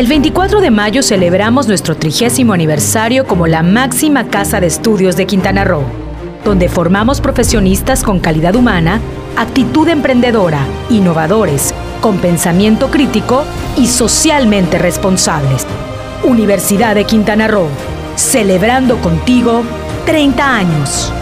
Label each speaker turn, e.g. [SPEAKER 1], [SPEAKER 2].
[SPEAKER 1] El 24 de mayo celebramos nuestro trigésimo aniversario como la máxima casa de estudios de Quintana Roo, donde formamos profesionistas con calidad humana, actitud emprendedora, innovadores, con pensamiento crítico y socialmente responsables. Universidad de Quintana Roo, celebrando contigo 30 años.